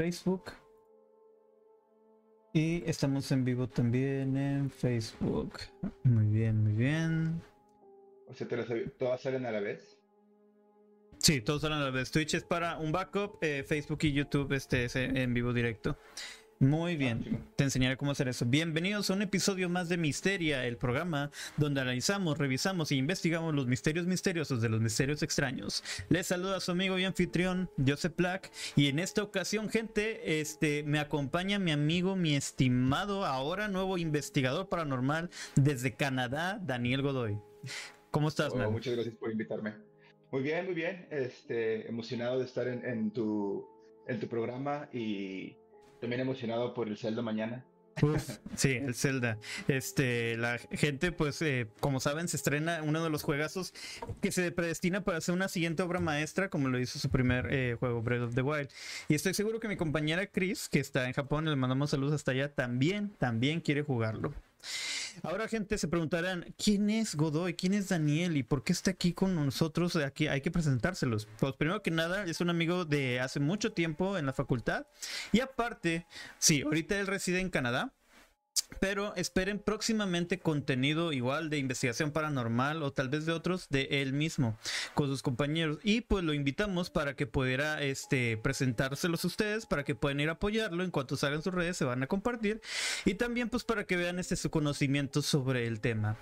Facebook. Y estamos en vivo también en Facebook. Muy bien, muy bien. O sea, ¿todas salen a la vez? Sí, todos salen a la vez. Twitch es para un backup, eh, Facebook y YouTube este es en vivo directo. Muy bien, ah, te enseñaré cómo hacer eso. Bienvenidos a un episodio más de Misteria, el programa donde analizamos, revisamos e investigamos los misterios misteriosos de los misterios extraños. Les saluda su amigo y anfitrión Joseph Black y en esta ocasión, gente, este me acompaña mi amigo, mi estimado, ahora nuevo investigador paranormal desde Canadá, Daniel Godoy. ¿Cómo estás, oh, Muchas gracias por invitarme. Muy bien, muy bien. Este, emocionado de estar en, tu, en tu programa y también emocionado por el Zelda mañana. sí, el Zelda. Este, la gente, pues, eh, como saben, se estrena uno de los juegazos que se predestina para hacer una siguiente obra maestra, como lo hizo su primer eh, juego, Breath of the Wild. Y estoy seguro que mi compañera Chris, que está en Japón, le mandamos saludos hasta allá, también, también quiere jugarlo. Ahora, gente, se preguntarán, ¿quién es Godoy? ¿Quién es Daniel? ¿Y por qué está aquí con nosotros? Aquí hay que presentárselos. Pues primero que nada, es un amigo de hace mucho tiempo en la facultad. Y aparte, sí, ahorita él reside en Canadá. Pero esperen próximamente contenido igual de investigación paranormal o tal vez de otros de él mismo con sus compañeros. Y pues lo invitamos para que pudiera este, presentárselos a ustedes, para que puedan ir a apoyarlo. En cuanto salgan sus redes se van a compartir. Y también pues para que vean este su conocimiento sobre el tema.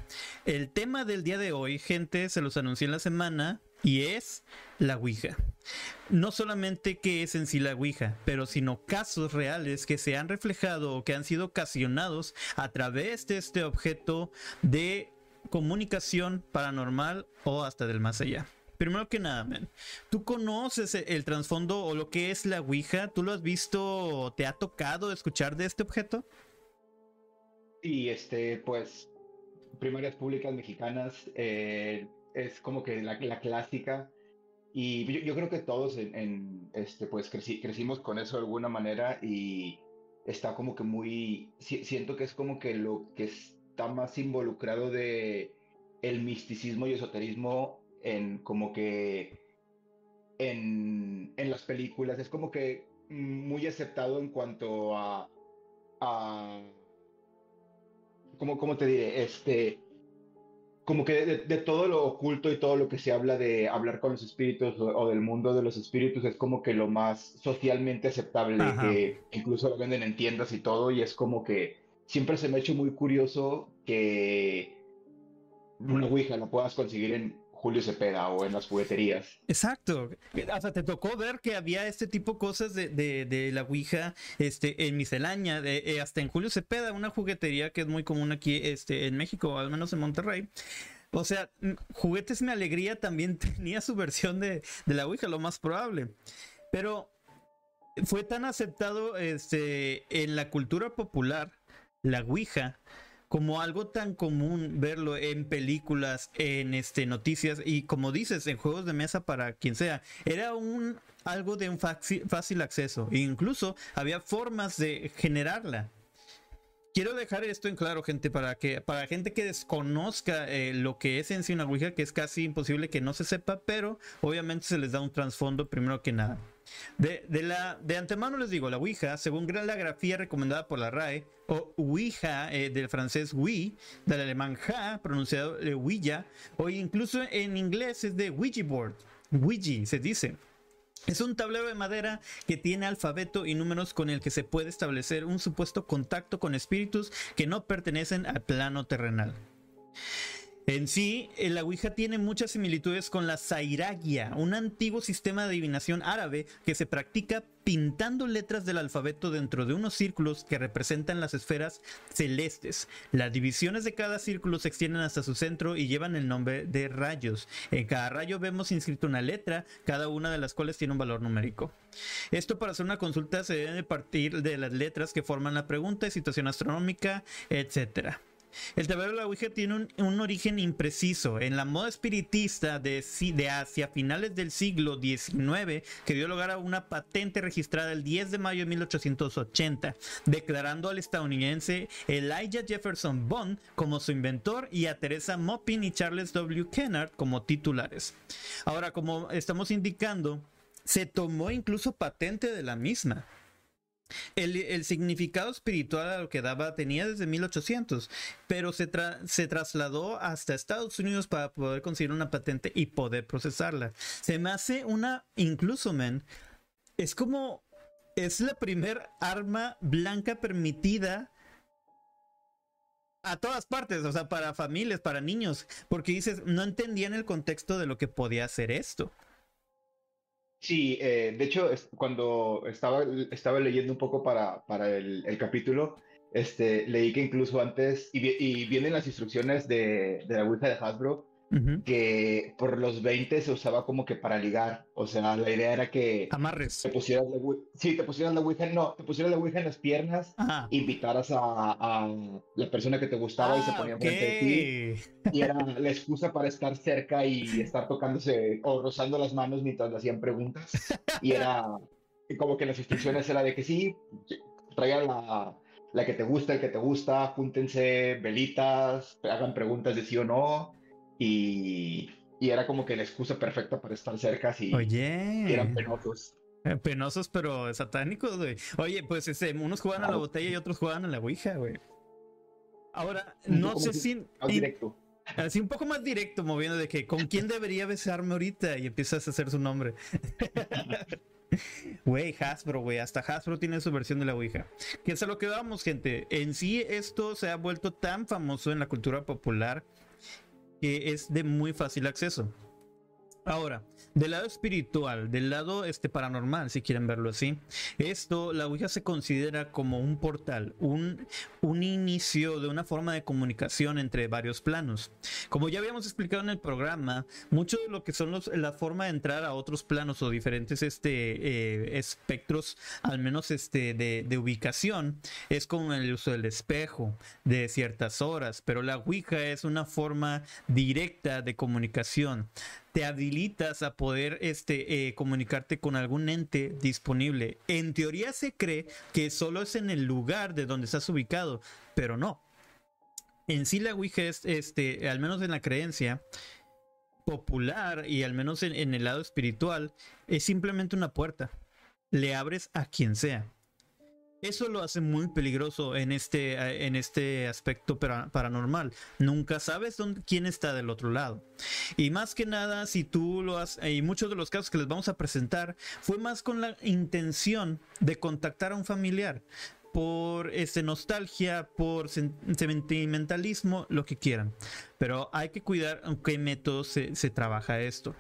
El tema del día de hoy, gente, se los anuncié en la semana y es la Ouija. No solamente que es en sí la Ouija, pero sino casos reales que se han reflejado o que han sido ocasionados a través de este objeto de comunicación paranormal o hasta del más allá. Primero que nada, man, ¿tú conoces el trasfondo o lo que es la Ouija? ¿Tú lo has visto te ha tocado escuchar de este objeto? Sí, este, pues, primarias públicas mexicanas, eh, es como que la, clásica. Y yo, creo que todos en, este, pues crecimos con eso de alguna manera y está como que muy, siento que es como que lo que está más involucrado de el misticismo y esoterismo en como que en, en las películas, es como que muy aceptado en cuanto a, a ¿cómo, te diré? Este, como que de, todo lo oculto y todo lo que se habla de hablar con los espíritus o, del mundo de los espíritus es como que lo más socialmente aceptable, que incluso lo venden en tiendas y todo, y es como que siempre se me ha hecho muy curioso que una Ouija la puedas conseguir en Julio Cepeda o en las jugueterías. Exacto. Hasta te tocó ver que había este tipo de cosas de, de, la Ouija este, en miscelánea, de, eh, hasta en Julio Cepeda, una juguetería que es muy común aquí este, en México, al menos en Monterrey. O sea, Juguetes Mi Alegría también tenía su versión de, de la Ouija, lo más probable. Pero fue tan aceptado este, en la cultura popular, la Ouija, como algo tan común verlo en películas, en este noticias y como dices, en juegos de mesa para quien sea, era un algo de un fácil, acceso e incluso había formas de generarla. Quiero dejar esto en claro, gente, para que para gente que desconozca eh, lo que es en sí una Ouija, que es casi imposible que no se sepa, pero obviamente se les da un trasfondo primero que nada. De, la, de antemano les digo, la Ouija, según la grafía recomendada por la RAE, o Ouija, eh, del francés oui, del alemán ja, pronunciado de Ouija, o incluso en inglés es de Ouija board, Ouija se dice. Es un tablero de madera que tiene alfabeto y números con el que se puede establecer un supuesto contacto con espíritus que no pertenecen al plano terrenal. En sí, la Ouija tiene muchas similitudes con la Zairagia, un antiguo sistema de adivinación árabe que se practica pintando letras del alfabeto dentro de unos círculos que representan las esferas celestes. Las divisiones de cada círculo se extienden hasta su centro y llevan el nombre de rayos. En cada rayo vemos inscrito una letra, cada una de las cuales tiene un valor numérico. Esto para hacer una consulta se debe partir de las letras que forman la pregunta, situación astronómica, etc. El tablero de la Ouija tiene un, origen impreciso. En la moda espiritista de, de hacia finales del siglo XIX, que dio lugar a una patente registrada el 10 de mayo de 1880, declarando al estadounidense Elijah Jefferson Bond como su inventor y a Teresa Moppin y Charles W. Kennard como titulares. Ahora, como estamos indicando, se tomó incluso patente de la misma. El, significado espiritual a lo que daba tenía desde 1800, pero se, trasladó hasta Estados Unidos para poder conseguir una patente y poder procesarla. Se me hace una, incluso, men, es como, es la primer arma blanca permitida a todas partes, o sea, para familias, para niños, porque dices, no entendían el contexto de lo que podía hacer esto. Sí, eh, de hecho, cuando estaba, estaba leyendo un poco para, para el, capítulo, este, leí que incluso antes, y, y vienen las instrucciones de, de la Ouija de Hasbro, que por los 20 se usaba como que para ligar. O sea, la idea era que Amarres. te pusieras la sí, te pusieras la Ouija, no, te pusieras la Ouija en las piernas, invitaras a, a, la persona que te gustaba y se ah, ponía frente de ti. Y era la excusa para estar cerca y estar tocándose o rozando las manos mientras le hacían preguntas. Y era como que las instrucciones era de que sí, traigan la, la que te gusta, el que te gusta, júntense velitas, hagan preguntas de sí o no y, era como que la excusa perfecta para estar cerca si Oye. eran penosos. Eh, penosos, pero satánicos, güey. Oye, pues ese, unos juegan a la botella y otros juegan a la Ouija, güey. Ahora, no sé si. directo. Así un poco más directo, moviendo de que con quién debería besarme ahorita y empiezas a hacer su nombre. Güey, Hasbro, güey, hasta Hasbro tiene su versión de la Ouija. Que es a lo que vamos, gente. En sí, esto se ha vuelto tan famoso en la cultura popular que es de muy fácil acceso. Ahora, del lado espiritual, del lado este paranormal, si quieren verlo así, esto, la Ouija se considera como un portal, un, un inicio de una forma de comunicación entre varios planos. Como ya habíamos explicado en el programa, mucho de lo que son los, la forma de entrar a otros planos o diferentes este, eh, espectros, al menos este, de, ubicación, es con el uso del espejo de ciertas horas, pero la Ouija es una forma directa de comunicación te habilitas a poder este, eh, comunicarte con algún ente disponible. En teoría se cree que solo es en el lugar de donde estás ubicado, pero no. En sí la Ouija es, este, al menos en la creencia popular y al menos en el lado espiritual, es simplemente una puerta. Le abres a quien sea. Eso lo hace muy peligroso en este, eh, en este aspecto paranormal. Nunca sabes dónde, quién está del otro lado. Y más que nada, si tú lo has, y muchos de los casos que les vamos a presentar, fue más con la intención de contactar a un familiar por este, nostalgia, por sentimentalismo, lo que quieran. Pero hay que cuidar en qué método se, trabaja esto.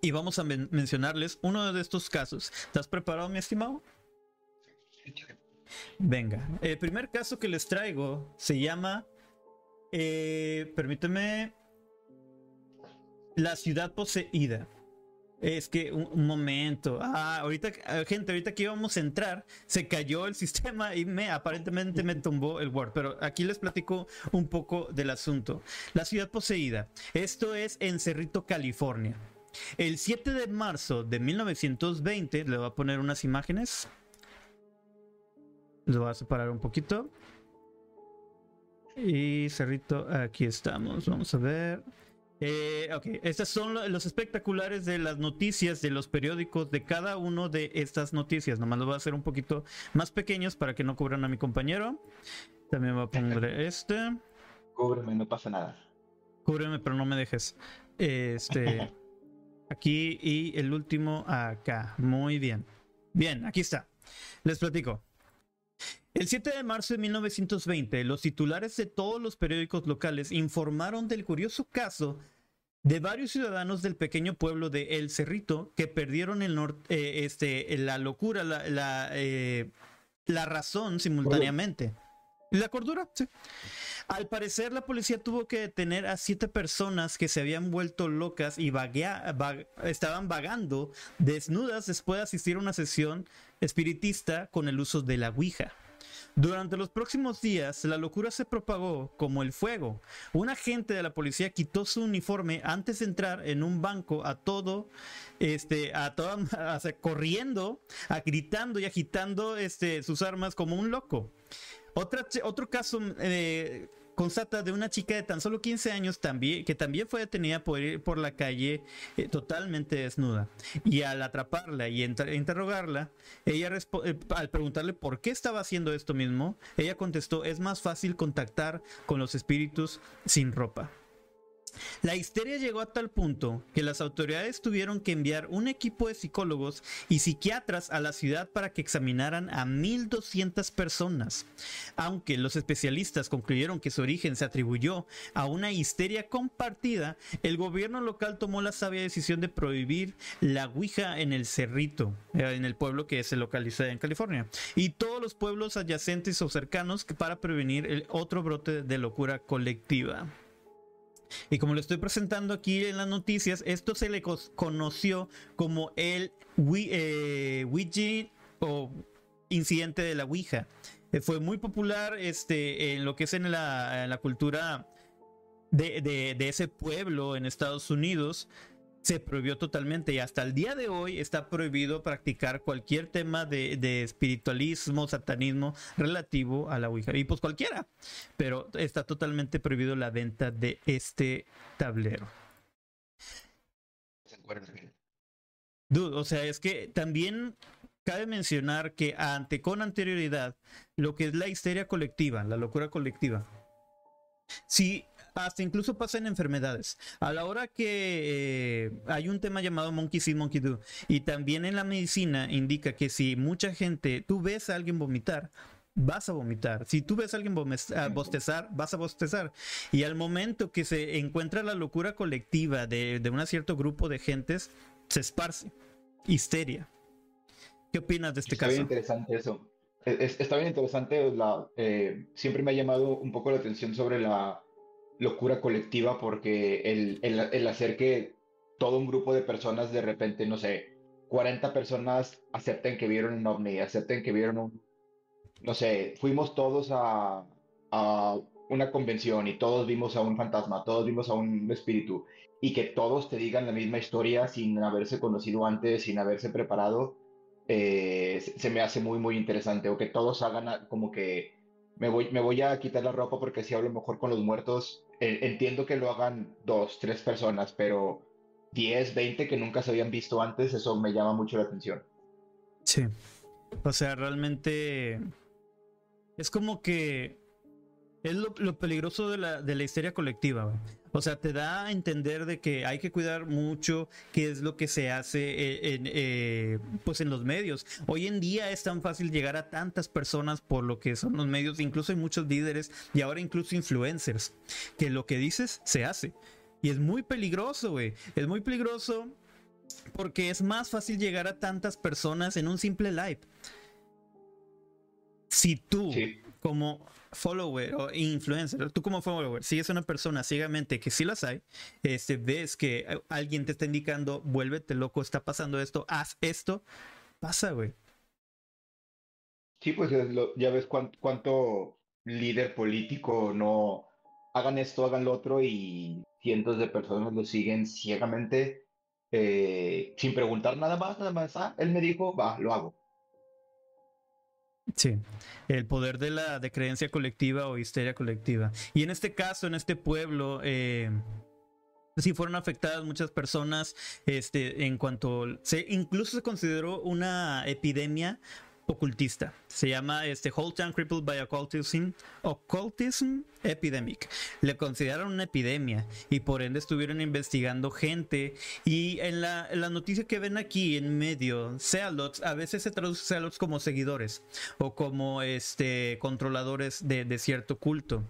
Y vamos a mencionarles uno de estos casos. ¿Estás preparado, mi estimado? Venga, el primer caso que les traigo se llama, eh, permíteme, La ciudad poseída. Es que un, momento. Ah, ahorita, ah, gente, ahorita que íbamos a entrar, se cayó el sistema y me aparentemente me tumbó el Word. Pero aquí les platico un poco del asunto. La ciudad poseída. Esto es en Cerrito, California. El 7 de marzo de 1920, le voy a poner unas imágenes. Lo voy a separar un poquito. Y cerrito, aquí estamos. Vamos a ver. Eh, ok, estos son los espectaculares de las noticias de los periódicos de cada uno de estas noticias. Nomás lo voy a hacer un poquito más pequeños para que no cubran a mi compañero. También voy a poner este. Cúbreme, no pasa nada. Cúbreme, pero no me dejes. Este. aquí y el último acá. Muy bien. Bien, aquí está. Les platico. El 7 de marzo de 1920, los titulares de todos los periódicos locales informaron del curioso caso de varios ciudadanos del pequeño pueblo de El Cerrito que perdieron el eh, este, la locura, la, la, eh, la razón simultáneamente. La cordura, sí. Al parecer, la policía tuvo que detener a siete personas que se habían vuelto locas y estaban vagando desnudas después de asistir a una sesión espiritista con el uso de la Ouija. Durante los próximos días, la locura se propagó como el fuego. Un agente de la policía quitó su uniforme antes de entrar en un banco a todo, este, a toda, corriendo, a gritando y agitando este, sus armas como un loco. Otro caso eh, constata de una chica de tan solo 15 años que también fue detenida por ir por la calle eh, totalmente desnuda. Y al atraparla y interrogarla, ella eh, al preguntarle por qué estaba haciendo esto mismo, ella contestó, es más fácil contactar con los espíritus sin ropa. La histeria llegó a tal punto que las autoridades tuvieron que enviar un equipo de psicólogos y psiquiatras a la ciudad para que examinaran a 1.200 personas. Aunque los especialistas concluyeron que su origen se atribuyó a una histeria compartida, el gobierno local tomó la sabia decisión de prohibir la Ouija en el Cerrito, eh, en el pueblo que se localiza en California, y todos los pueblos adyacentes o cercanos para prevenir otro brote de locura colectiva. Y como lo estoy presentando aquí en las noticias, esto se le conoció como el eh, Ouija o incidente de la Ouija. Eh, fue muy popular este, en lo que es en la, cultura de, ese pueblo en Estados Unidos se prohibió totalmente y hasta el día de hoy está prohibido practicar cualquier tema de, espiritualismo, satanismo relativo a la Ouija. Y pues cualquiera, pero está totalmente prohibido la venta de este tablero. Dude, o sea, es que también cabe mencionar que ante con anterioridad lo que es la histeria colectiva, la locura colectiva, si hasta incluso pasa en enfermedades. A la hora que eh, hay un tema llamado monkey see, monkey do, y también en la medicina indica que si mucha gente, tú ves a alguien vomitar, vas a vomitar. Si tú ves a alguien bostezar, vas a bostezar. Y al momento que se encuentra la locura colectiva de, de un cierto grupo de gentes, se esparce. Histeria. ¿Qué opinas de este está caso? Bien interesante eso. está bien interesante. La, eh, siempre me ha llamado un poco la atención sobre la locura colectiva porque el, el, hacer que todo un grupo de personas de repente, no sé, 40 personas acepten que vieron un ovni, acepten que vieron un, no sé, fuimos todos a, a una convención y todos vimos a un fantasma, todos vimos a un espíritu y que todos te digan la misma historia sin haberse conocido antes, sin haberse preparado, eh, se me hace muy, muy interesante. O que todos hagan como que me voy, me voy a quitar la ropa porque si hablo mejor con los muertos eh, entiendo que lo hagan dos, tres personas, pero 10, 20 que nunca se habían visto antes, eso me llama mucho la atención. Sí. O sea, realmente es como que es lo, peligroso de la, de la histeria colectiva. O sea, te da a entender de que hay que cuidar mucho qué es lo que se hace eh, en, eh, pues en los medios. Hoy en día es tan fácil llegar a tantas personas por lo que son los medios, incluso hay muchos líderes y ahora incluso influencers, que lo que dices se hace. Y es muy peligroso, güey. Es muy peligroso porque es más fácil llegar a tantas personas en un simple live. Si tú, como follower o influencer, tú como follower sigues a una persona ciegamente, que sí las hay, este, ves que alguien te está indicando, vuélvete loco, está pasando esto, haz esto, pasa, güey. Sí, pues ya ves cuánto, líder político no hagan esto, hagan lo otro y cientos de personas lo siguen ciegamente eh, sin preguntar nada más, nada más, ah, él me dijo, va, lo hago. Sí, el poder de la de creencia colectiva o histeria colectiva. Y en este caso, en este pueblo, eh, sí fueron afectadas muchas personas. Este, en cuanto se incluso se consideró una epidemia ocultista. Se llama este Whole Town Crippled by Occultism, Occultism Epidemic. Le consideraron una epidemia y por ende estuvieron investigando gente. Y en la, noticia que ven aquí en medio, Sealots, a veces se traduce Sealots como seguidores o como este, controladores de, cierto culto.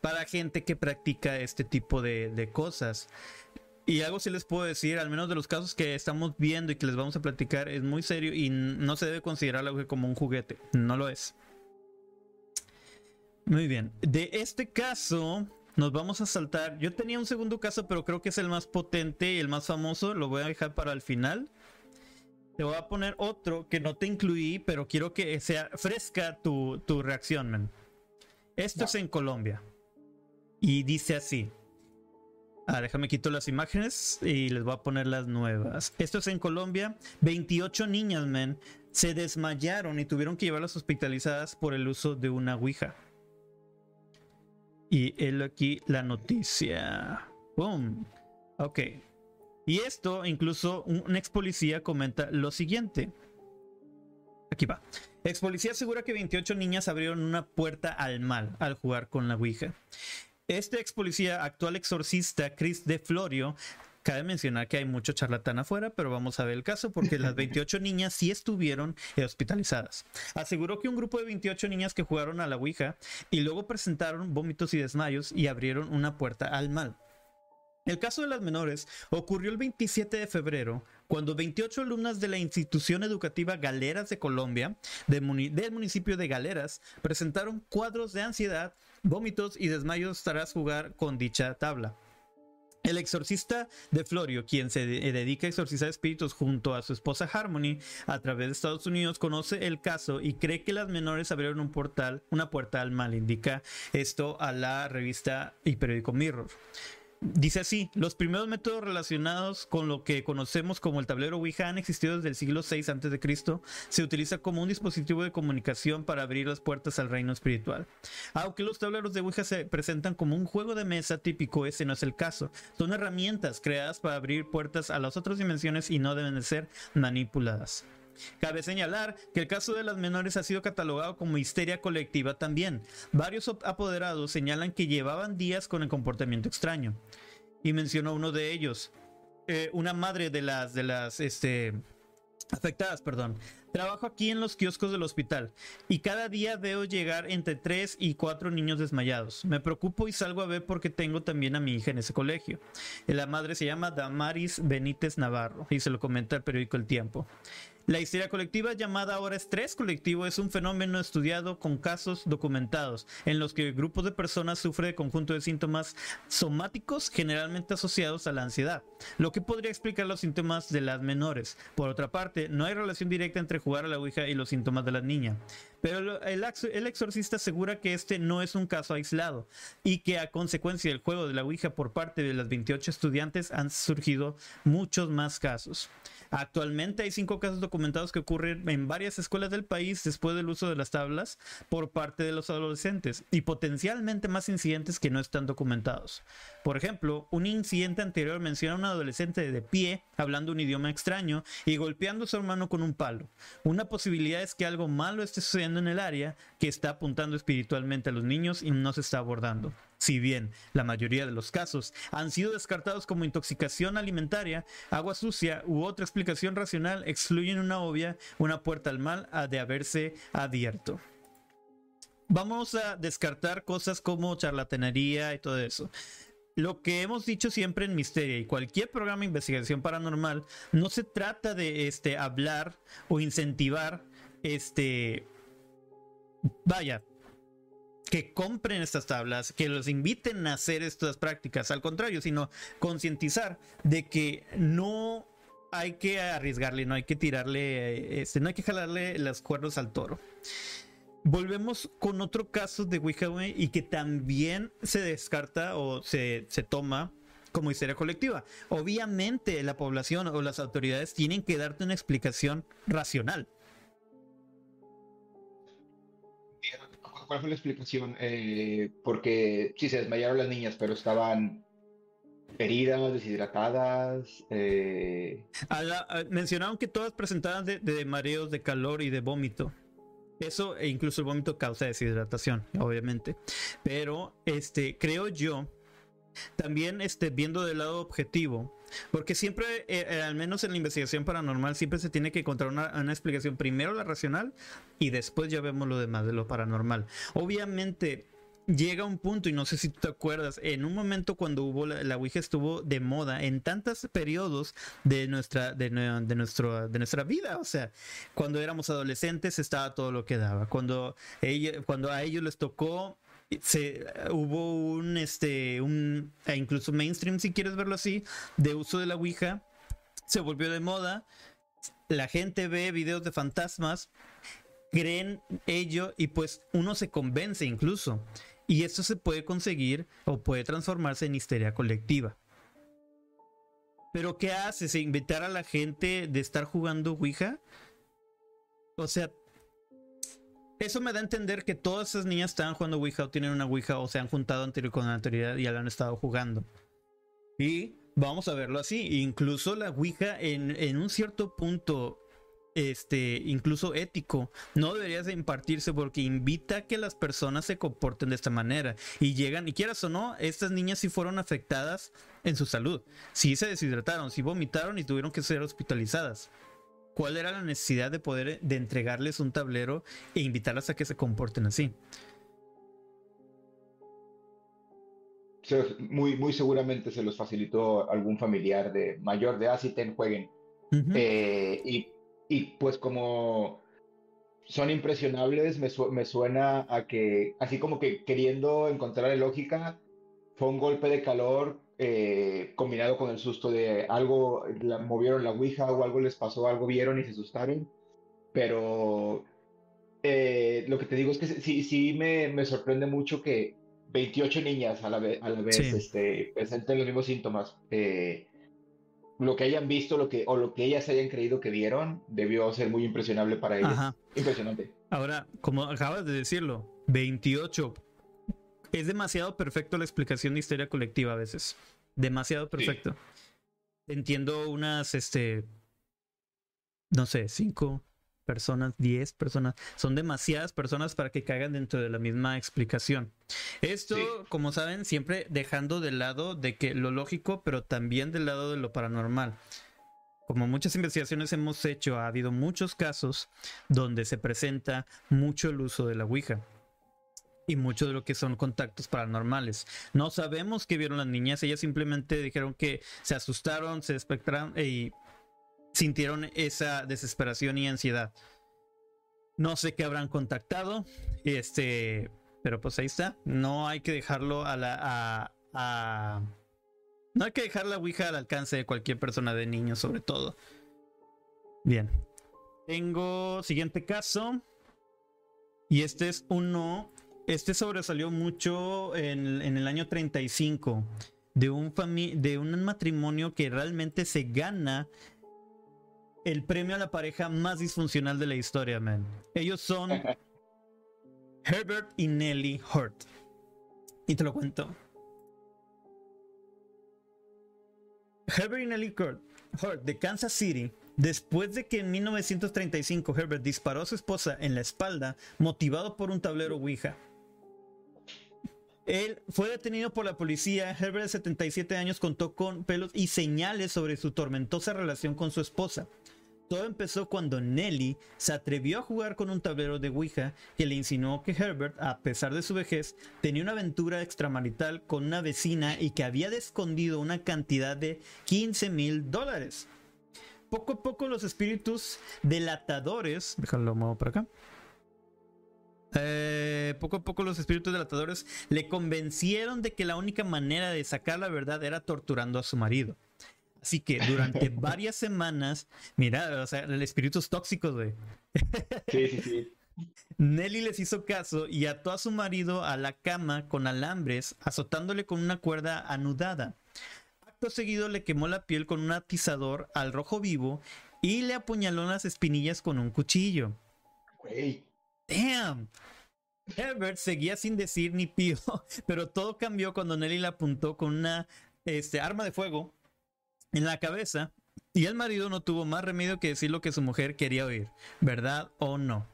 Para gente que practica este tipo de, de cosas. Y algo sí les puedo decir, al menos de los casos que estamos viendo y que les vamos a platicar, es muy serio y no se debe considerar algo como un juguete. No lo es. Muy bien. De este caso, nos vamos a saltar. Yo tenía un segundo caso, pero creo que es el más potente y el más famoso. Lo voy a dejar para el final. Te voy a poner otro que no te incluí, pero quiero que sea fresca tu, tu reacción, man. Esto es en Colombia. Y dice así. Ah, déjame quito las imágenes y les voy a poner las nuevas. Esto es en Colombia. 28 niñas, men, se desmayaron y tuvieron que llevarlas hospitalizadas por el uso de una Ouija. Y él aquí la noticia. ¡Boom! Ok. Y esto, incluso un ex policía comenta lo siguiente. Aquí va. Ex policía asegura que 28 niñas abrieron una puerta al mal al jugar con la Ouija. Este ex policía, actual exorcista Chris De Florio, Cabe mencionar que hay mucho charlatán afuera, pero vamos a ver el caso porque las 28 niñas sí estuvieron hospitalizadas. Aseguró que un grupo de 28 niñas que jugaron a la Ouija y luego presentaron vómitos y desmayos y abrieron una puerta al mal. El caso de las menores ocurrió el 27 de febrero, cuando 28 alumnas de la institución educativa Galeras de Colombia, del municipio de Galeras, presentaron cuadros de ansiedad, vómitos y desmayos tras jugar con dicha tabla. El exorcista de Florio, quien se dedica a exorcizar espíritus junto a su esposa Harmony a través de Estados Unidos, conoce el caso y cree que las menores abrieron un portal, una puerta al mal. Indica esto a la revista y periódico Mirror. Dice así, los primeros métodos relacionados con lo que conocemos como el tablero Ouija han existido desde el siglo VI a.C. Se utiliza como un dispositivo de comunicación para abrir las puertas al reino espiritual. Aunque los tableros de Ouija se presentan como un juego de mesa típico, ese no es el caso. Son herramientas creadas para abrir puertas a las otras dimensiones y no deben de ser manipuladas. Cabe señalar que el caso de las menores ha sido catalogado como histeria colectiva también. Varios apoderados señalan que llevaban días con el comportamiento extraño. Y mencionó uno de ellos, eh, una madre de las, de las, este, afectadas, perdón. Trabajo aquí en los kioscos del hospital y cada día veo llegar entre 3 y 4 niños desmayados. Me preocupo y salgo a ver porque tengo también a mi hija en ese colegio. La madre se llama Damaris Benítez Navarro y se lo comenta el periódico El Tiempo. La histeria colectiva, llamada ahora estrés colectivo, es un fenómeno estudiado con casos documentados, en los que grupos de personas sufren de conjunto de síntomas somáticos generalmente asociados a la ansiedad, lo que podría explicar los síntomas de las menores. Por otra parte, no hay relación directa entre jugar a la Ouija y los síntomas de la niña. Pero el, el, exorcista asegura que este no es un caso aislado y que a consecuencia del juego de la Ouija por parte de las 28 estudiantes han surgido muchos más casos. Actualmente hay cinco casos documentados que ocurren en varias escuelas del país después del uso de las tablas por parte de los adolescentes y potencialmente más incidentes que no están documentados. Por ejemplo, un incidente anterior menciona a un adolescente de pie hablando un idioma extraño y golpeando a su hermano con un palo. Una posibilidad es que algo malo esté sucediendo en el área que está apuntando espiritualmente a los niños y no se está abordando. Si bien la mayoría de los casos han sido descartados como intoxicación alimentaria, agua sucia u otra explicación racional excluyen una obvia, una puerta al mal ha de haberse abierto. Vamos a descartar cosas como charlatanería y todo eso lo que hemos dicho siempre en Misteria y cualquier programa de investigación paranormal no se trata de este hablar o incentivar este vaya que compren estas tablas, que los inviten a hacer estas prácticas, al contrario, sino concientizar de que no hay que arriesgarle, no hay que tirarle, este, no hay que jalarle las cuerdas al toro. Volvemos con otro caso de Ouija y que también se descarta o se, se toma como histeria colectiva. Obviamente la población o las autoridades tienen que darte una explicación racional. ¿Cuál fue la explicación? Eh, porque sí, se desmayaron las niñas, pero estaban heridas, deshidratadas. Eh... mencionaron que todas presentaban de, mareos, de calor y de vómito. Eso e incluso el vómito causa deshidratación, obviamente. Pero este, creo yo, también este, viendo del lado objetivo, porque siempre, eh, eh, al menos en la investigación paranormal, siempre se tiene que encontrar una, explicación. Primero la racional y después ya vemos lo demás de lo paranormal. Obviamente, llega un punto, y no sé si tú te acuerdas, en un momento cuando hubo la, Ouija estuvo de moda en tantos periodos de nuestra, de, nuestro, de nuestra vida. O sea, cuando éramos adolescentes estaba todo lo que daba. Cuando, ella, cuando a ellos les tocó se hubo un este un e incluso mainstream si quieres verlo así de uso de la ouija se volvió de moda. La gente ve videos de fantasmas creen ello y pues uno se convence incluso. Y esto se puede conseguir o puede transformarse en histeria colectiva. Pero qué haces invitar a la gente de estar jugando ouija o sea Eso me da a entender que todas esas niñas estaban jugando Ouija o tienen una Ouija o se han juntado anterior con la autoridad y ya la han estado jugando. Y vamos a verlo así. Incluso la Ouija en, en un cierto punto este, incluso ético, no debería de impartirse porque invita a que las personas se comporten de esta manera y llegan, y quieras o no, estas niñas sí fueron afectadas en su salud, sí se deshidrataron, sí vomitaron y tuvieron que ser hospitalizadas. ¿Cuál era la necesidad de poder de entregarles un tablero e invitarlas a que se comporten así? Muy, muy seguramente se los facilitó algún familiar de mayor de así ten, jueguen. Eh, y y pues como son impresionables, me, me, suena a que, así como que queriendo encontrar lógica, fue un golpe de calor eh, combinado con el susto de algo, movieron la Ouija o algo les pasó, algo vieron y se asustaron. Pero eh, lo que te digo es que sí, sí me, me sorprende mucho que 28 niñas a la vez, a la vez este, presenten los mismos síntomas. Eh, lo que hayan visto lo que, o lo que ellas hayan creído que vieron debió ser muy impresionable para ellas. Impresionante. Ahora, como acabas de decirlo, 28. Es demasiado perfecto la explicación de historia colectiva a veces. Demasiado perfecto. Entiendo unas, este, no sé, cinco, personas, 10 personas, son demasiadas personas para que caigan dentro de la misma explicación. Esto, como saben, siempre dejando de lado de que lo lógico, pero también del lado de lo paranormal. Como muchas investigaciones hemos hecho, ha habido muchos casos donde se presenta mucho el uso de la Ouija y mucho de lo que son contactos paranormales. No sabemos qué vieron las niñas, ellas simplemente dijeron que se asustaron, se espectraron y sintieron esa desesperación y ansiedad. No sé qué habrán contactado, este, pero pues ahí está. No hay que dejarlo a la no hay que dejar la Ouija al alcance de cualquier persona de niño, sobre todo. Bien. Tengo siguiente caso. Y este es uno. Este sobresalió mucho en, en el año 35. De un, de un matrimonio que realmente se gana el premio a la pareja más disfuncional de la historia, man. Ellos son Herbert y Nellie Hurt. Y te lo cuento. Herbert y Nellie Hurt, Hurt de Kansas City, después de que en 1935 Herbert disparó a su esposa en la espalda, motivado por un tablero Ouija. Él fue detenido por la policía. Herbert, de 77 años, contó con pelos y señales sobre su tormentosa relación con su esposa. Todo empezó cuando Nelly se atrevió a jugar con un tablero de Ouija que le insinuó que Herbert, a pesar de su vejez, tenía una aventura extramarital con una vecina y que había escondido una cantidad de 15 mil dólares. Poco a poco los espíritus delatadores, déjalo modo por acá. Eh, poco a poco los espíritus delatadores le convencieron de que la única manera de sacar la verdad era torturando a su marido. Así que durante varias semanas, mira, o sea, el espíritu es tóxico, güey. Sí, sí, sí. Nelly les hizo caso y ató a su marido a la cama con alambres, azotándole con una cuerda anudada. Acto seguido le quemó la piel con un atizador al rojo vivo y le apuñaló las espinillas con un cuchillo. Güey. Damn. Herbert seguía sin decir ni pío, pero todo cambió cuando Nelly le apuntó con una este, arma de fuego en la cabeza y el marido no tuvo más remedio que decir lo que su mujer quería oír, verdad o no.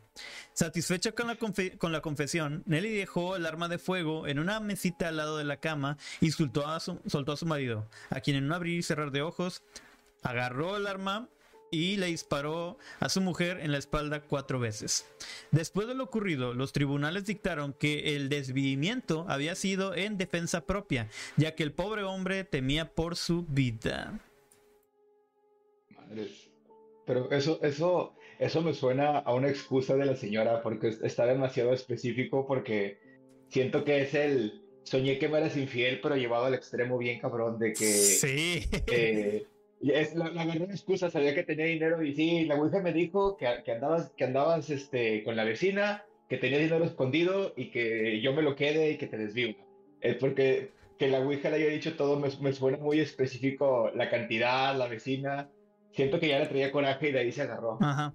Satisfecha con la, con la confesión, Nelly dejó el arma de fuego en una mesita al lado de la cama y soltó a su, soltó a su marido, a quien en un abrir y cerrar de ojos agarró el arma y le disparó a su mujer en la espalda cuatro veces. Después de lo ocurrido, los tribunales dictaron que el desvivimiento había sido en defensa propia, ya que el pobre hombre temía por su vida. Pero eso, eso, eso me suena a una excusa de la señora porque está demasiado específico porque siento que es el soñé que me eras infiel pero llevado al extremo bien cabrón de que sí. Eh, es la, la gran excusa, sabía que tenía dinero y sí, la Ouija me dijo que, que, andabas, que andabas este, con la vecina, que tenía dinero escondido y que yo me lo quede y que te desviva. Es porque que la Ouija le haya dicho todo me, me, suena muy específico la cantidad, la vecina. Siento que ya le traía coraje y de ahí se agarró. Ajá.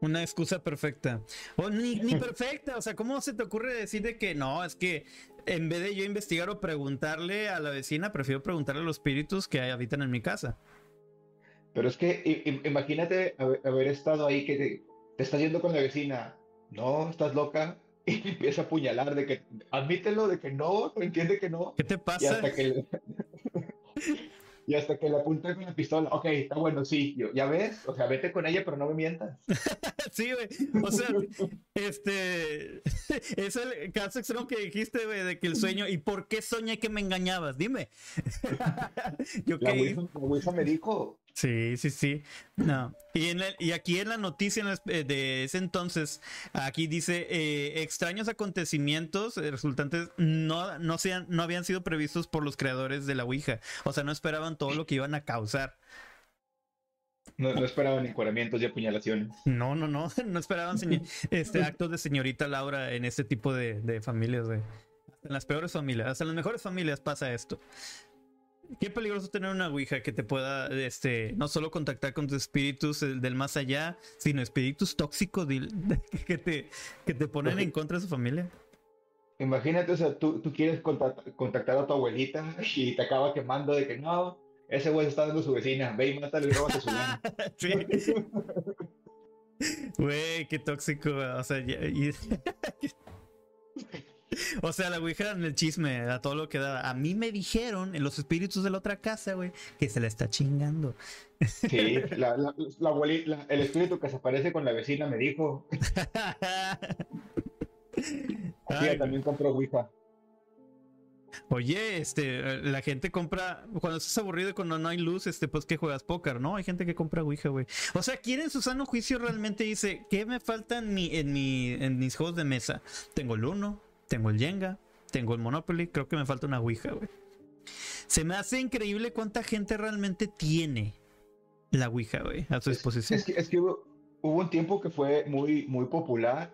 Una excusa perfecta. O ni, ni perfecta. O sea, ¿cómo se te ocurre decir de que no? Es que en vez de yo investigar o preguntarle a la vecina, prefiero preguntarle a los espíritus que habitan en mi casa. Pero es que imagínate haber, estado ahí que te, te estás yendo con la vecina. No, estás loca. Y empieza a apuñalar de que admítelo de que no, no entiende que no. ¿Qué te pasa? Y hasta que, y hasta que le apunté con la pistola, ok, está bueno, sí, yo, ya ves, o sea, vete con ella, pero no me mientas. sí, güey, o sea, este, es el caso extremo que dijiste, güey, de que el sueño, ¿y por qué soñé que me engañabas? Dime. yo la, Wilson, me dijo, Sí, sí, sí. No. Y, en y aquí en la noticia de ese entonces, aquí dice, eh, extraños acontecimientos resultantes no, no, sean, no habían sido previstos por los creadores de la Ouija. O sea, no esperaban todo lo que iban a causar. No, no esperaban encuadramientos y apuñalaciones. No, no, no. No esperaban este, actos de señorita Laura en este tipo de, de familias. De, en las peores familias, hasta en las mejores familias pasa esto. Qué peligroso tener una Ouija que te pueda, este, no solo contactar con tus espíritus del más allá, sino espíritus tóxicos que te, que te ponen en contra de su familia. Imagínate, o sea, tú, tú quieres contactar a tu abuelita y te acaba quemando de que no, ese güey está dando su vecina, ve y mátale y róbate su lana. sí. Güey, qué tóxico, o sea, y... O sea, la Ouija en el chisme, a todo lo que da. A mí me dijeron en los espíritus de la otra casa, güey, que se la está chingando. Sí, la, abuelita, el espíritu que se aparece con la vecina me dijo. Sí, también compró Ouija. Oye, este, la gente compra, cuando estás aburrido y cuando no hay luz, este, pues que juegas póker, ¿no? Hay gente que compra Ouija, güey. O sea, ¿quién en su sano juicio realmente dice, ¿qué me falta en, mi, en, mi, en mis juegos de mesa? Tengo el uno, tengo el Jenga, tengo el Monopoly, creo que me falta una Ouija, güey. Se me hace increíble cuánta gente realmente tiene la Ouija, güey, a su disposición. Es, que, hubo, un tiempo que fue muy, muy popular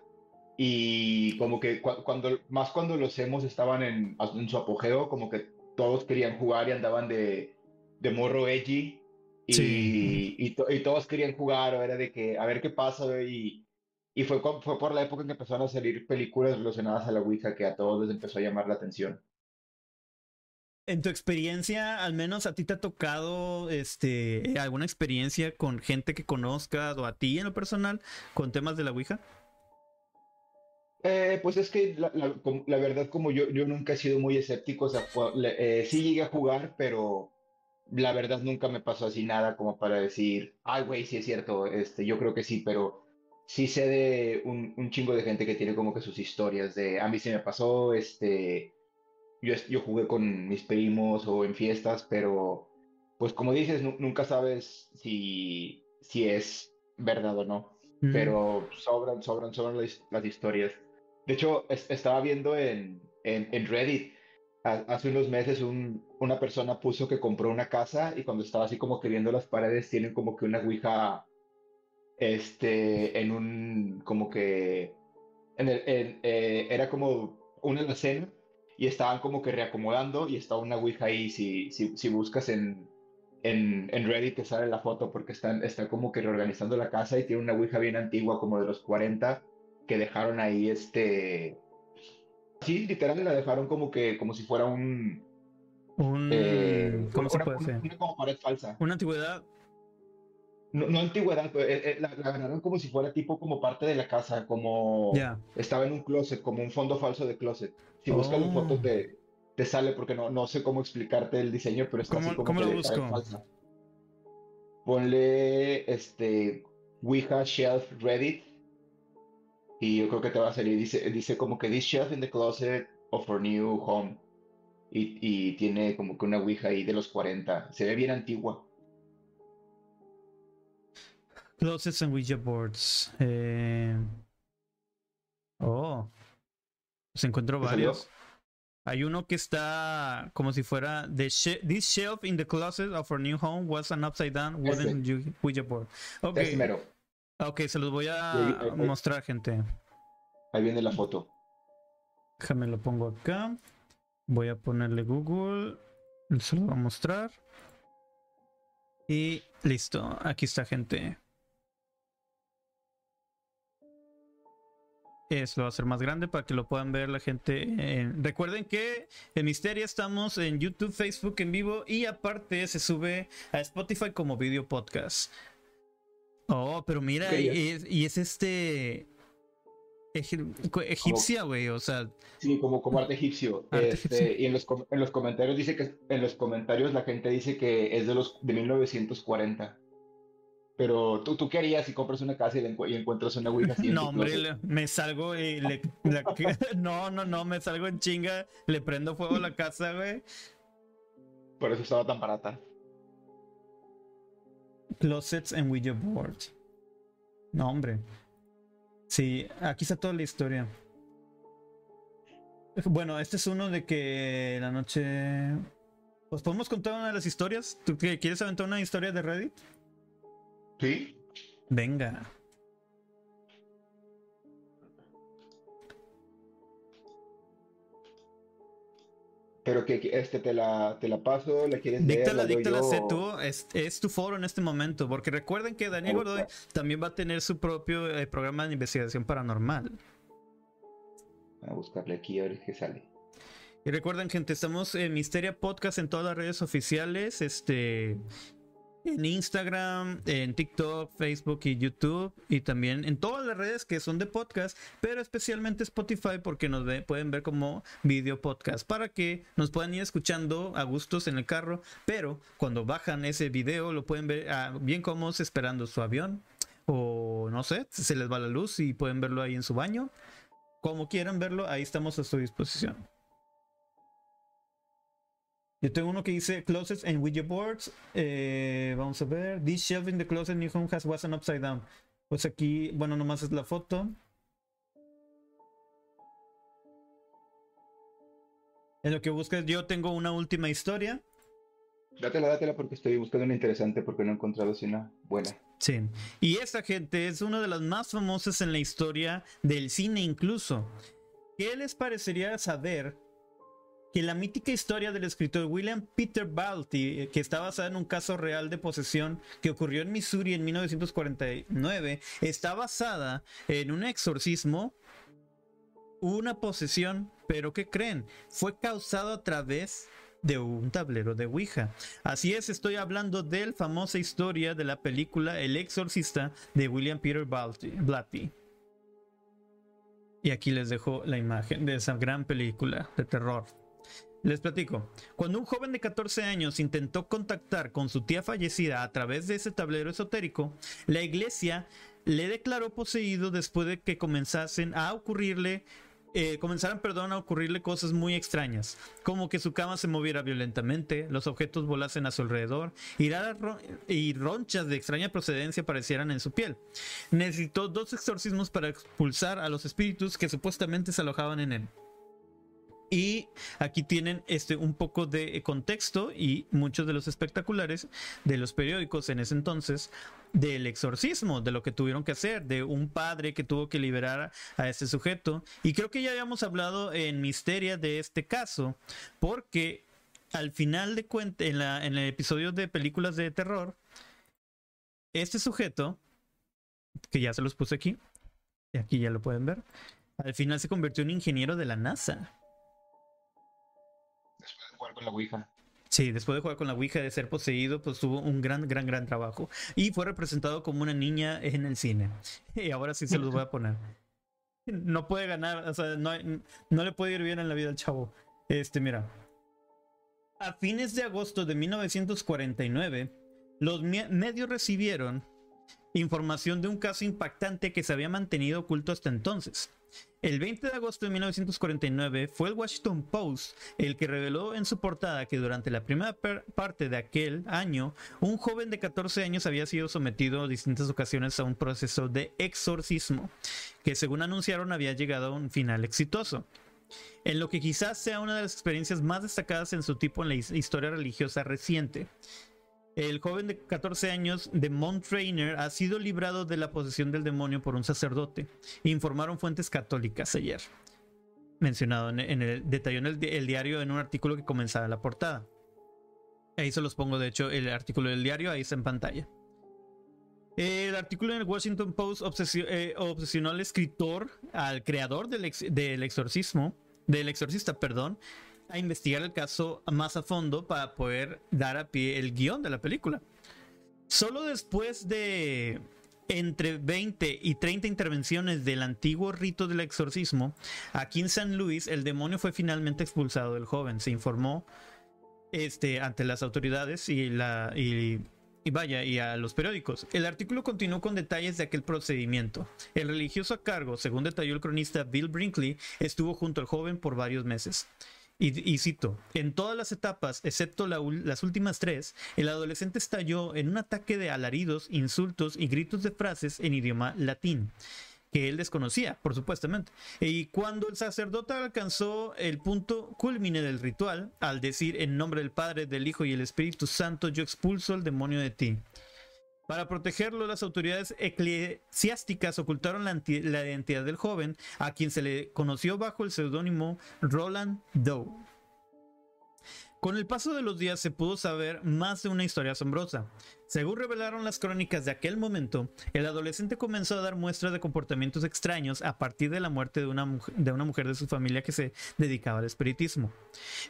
y como que cuando, más cuando los hemos estaban en, en, su apogeo, como que todos querían jugar y andaban de, de morro edgy. Y, sí. y, y, todos querían jugar, o era de que a ver qué pasa, güey. Y, y fue, fue por la época en que empezaron a salir películas relacionadas a la Ouija que a todos les empezó a llamar la atención. En tu experiencia, al menos a ti te ha tocado este, alguna experiencia con gente que conozcas o a ti en lo personal con temas de la Ouija? Eh, pues es que la, la, verdad, como yo, yo nunca he sido muy escéptico, o sea, eh, sí llegué a jugar, pero la verdad nunca me pasó así nada como para decir, ay, güey, sí es cierto, este, yo creo que sí, pero sí sé de un, un, chingo de gente que tiene como que sus historias de, a mí se me pasó, este, yo, yo jugué con mis primos o en fiestas, pero pues como dices, nunca sabes si, si es verdad o no, pero sobran, sobran, sobran las, historias. De hecho, estaba viendo en, en, en Reddit, hace unos meses un, una persona puso que compró una casa y cuando estaba así como que viendo las paredes tienen como que una ouija este, en un, como que, en el, eh, era como una alacena y estaban como que reacomodando y estaba una Ouija ahí, si, si, si buscas en, en, en, Reddit te sale la foto porque están, está como que reorganizando la casa y tiene una Ouija bien antigua, como de los 40, que dejaron ahí este... Sí, literal la dejaron como que, como si fuera un... Un... Eh, ¿Cómo se puede una, una, como pared falsa. Una antigüedad no, antigüedad, eh, eh, la, la, como si fuera tipo como parte de la casa, como estaba en un closet, como un fondo falso de closet. Si buscas las fotos te, te sale porque no, no sé cómo explicarte el diseño, pero está así como ¿cómo lo busco? Falsa. Ponle este Ouija Shelf Reddit y yo creo que te va a salir. Dice, dice como que this shelf in the closet of our new home. Y, y tiene como que una Ouija ahí de los 40. Se ve bien antigua. Closets and Ouija boards. Eh... Oh. Se encuentro varios. Hay uno que está como si fuera the this shelf in the closet of our new home was an upside down wooden Ouija board. Okay. Ok, se los voy a mostrar, gente. Ahí viene la foto. Déjame lo pongo acá. Voy a ponerle Google. Se lo voy a mostrar. Y listo. Aquí está, gente. Eso va a ser más grande para que lo puedan ver la gente. Recuerden que en Misteria estamos en YouTube, Facebook en vivo y aparte se sube a Spotify como video podcast. Oh, pero mira, y es, este egipcia, güey, o sea. Sí, como, como arte egipcio. este, Y en los, en los comentarios dice que en los comentarios la gente dice que es de los de 1940. Pero ¿tú, tú qué harías si compras una casa y, encuentras una Ouija así? No, hombre, me salgo y le... no, no, no, me salgo en chinga, le prendo fuego a la casa, güey. Por eso estaba tan barata. Closets and Ouija board. No, hombre. Sí, aquí está toda la historia. Bueno, este es uno de que la noche... ¿Pues podemos contar una de las historias? ¿Tú quieres aventar una historia de Reddit? Sí. Venga. Pero que este te la, te la paso, la quieres díctala, leer. Díctala, sé tú. Es, tu foro en este momento. Porque recuerden que Daniel Godoy también va a tener su propio eh, programa de investigación paranormal. Voy a buscarle aquí a ver qué sale. Y recuerden, gente, estamos en Misteria Podcast en todas las redes oficiales. Este en Instagram, en TikTok, Facebook y YouTube y también en todas las redes que son de podcast, pero especialmente Spotify porque nos pueden ver como video podcast para que nos puedan ir escuchando a gustos en el carro, pero cuando bajan ese video lo pueden ver ah, bien cómodos esperando su avión o no sé, se les va la luz y pueden verlo ahí en su baño. Como quieran verlo, ahí estamos a su disposición. Yo tengo uno que dice closets and widget boards. Eh, vamos a ver. This shelf in the closet new home has was an upside down. Pues aquí, bueno, nomás es la foto. En lo que buscas, yo tengo una última historia. Dátela, dátela porque estoy buscando una interesante porque no he encontrado así una buena. Sí. Y esta gente es una de las más famosas en la historia del cine incluso. ¿Qué les parecería saber que la mítica historia del escritor William Peter Balti, eh, que está basada en un caso real de posesión que ocurrió en Missouri en 1949, está basada en un exorcismo, una posesión, pero ¿qué creen? Fue causado a través de un tablero de Ouija. Así es, estoy hablando de la famosa historia de la película El exorcista de William Peter Blatty. Y aquí les dejo la imagen de esa gran película de terror. Les platico. Cuando un joven de 14 años intentó contactar con su tía fallecida a través de ese tablero esotérico, la iglesia le declaró poseído después de que comenzasen a ocurrirle eh, perdón, a ocurrirle cosas muy extrañas, como que su cama se moviera violentamente, los objetos volasen a su alrededor y, y ronchas de extraña procedencia aparecieran en su piel. Necesitó dos exorcismos para expulsar a los espíritus que supuestamente se alojaban en él. Y aquí tienen este un poco de contexto y muchos de los espectaculares de los periódicos en ese entonces del exorcismo, de lo que tuvieron que hacer, de un padre que tuvo que liberar a ese sujeto. Y creo que ya habíamos hablado en Misteria de este caso, porque al final de cuentas, en, en el episodio de películas de terror, este sujeto, que ya se los puse aquí, y aquí ya lo pueden ver, al final se convirtió en ingeniero de la NASA jugar con la Ouija. Sí, después de jugar con la Ouija, de ser poseído, pues tuvo un gran, gran, gran trabajo. Y fue representado como una niña en el cine. Y ahora sí se los voy a poner. No puede ganar, o sea, no, no le puede ir bien en la vida al chavo. Este, mira. A fines de agosto de 1949, los medios recibieron información de un caso impactante que se había mantenido oculto hasta entonces. El 20 de agosto de 1949 fue el Washington Post el que reveló en su portada que durante la primera parte de aquel año, un joven de 14 años había sido sometido a distintas ocasiones a un proceso de exorcismo, que según anunciaron había llegado a un final exitoso. En lo que quizás sea una de las experiencias más destacadas en su tipo en la historia religiosa reciente. El joven de 14 años de Mount ha sido librado de la posesión del demonio por un sacerdote, informaron fuentes católicas ayer. Mencionado en, el detalló en el, diario en un artículo que comenzaba la portada. Ahí se los pongo, de hecho, el artículo del diario, ahí está en pantalla. El artículo en el Washington Post eh, obsesionó al escritor, al creador del, del exorcismo, del exorcista, perdón, a investigar el caso más a fondo para poder dar a pie el guion de la película. Solo después de entre 20 y 30 intervenciones del antiguo rito del exorcismo, aquí en San Luis el demonio fue finalmente expulsado del joven. Se informó este, ante las autoridades y, la, y, vaya, y a los periódicos. El artículo continuó con detalles de aquel procedimiento. El religioso a cargo, según detalló el cronista Bill Brinkley, estuvo junto al joven por varios meses. Y, cito, en todas las etapas, excepto las últimas tres, el adolescente estalló en un ataque de alaridos, insultos y gritos de frases en idioma latín que él desconocía, por supuestamente. Y cuando el sacerdote alcanzó el punto culmine del ritual, al decir en nombre del Padre, del Hijo y el Espíritu Santo, yo expulso el demonio de ti. Para protegerlo, las autoridades eclesiásticas ocultaron la, identidad del joven, a quien se le conoció bajo el seudónimo Roland Doe. Con el paso de los días se pudo saber más de una historia asombrosa. Según revelaron las crónicas de aquel momento, el adolescente comenzó a dar muestras de comportamientos extraños a partir de la muerte de una, de una mujer de su familia que se dedicaba al espiritismo.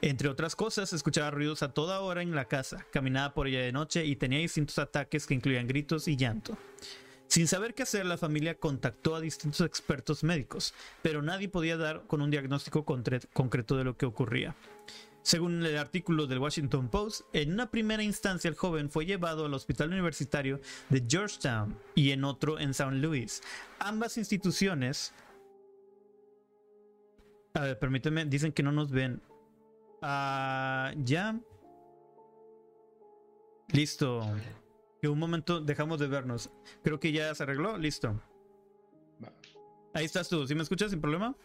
Entre otras cosas, escuchaba ruidos a toda hora en la casa, caminaba por ella de noche y tenía distintos ataques que incluían gritos y llanto. Sin saber qué hacer, la familia contactó a distintos expertos médicos, pero nadie podía dar con un diagnóstico concreto de lo que ocurría. Según el artículo del Washington Post, en una primera instancia el joven fue llevado al hospital universitario de Georgetown y en otro en St. Louis. Ambas instituciones... A ver, permíteme, dicen que no nos ven. Ah, ya. Listo. Que un momento dejamos de vernos. Creo que ya se arregló. Listo. Ahí estás tú. ¿Sí me escuchas sin problema?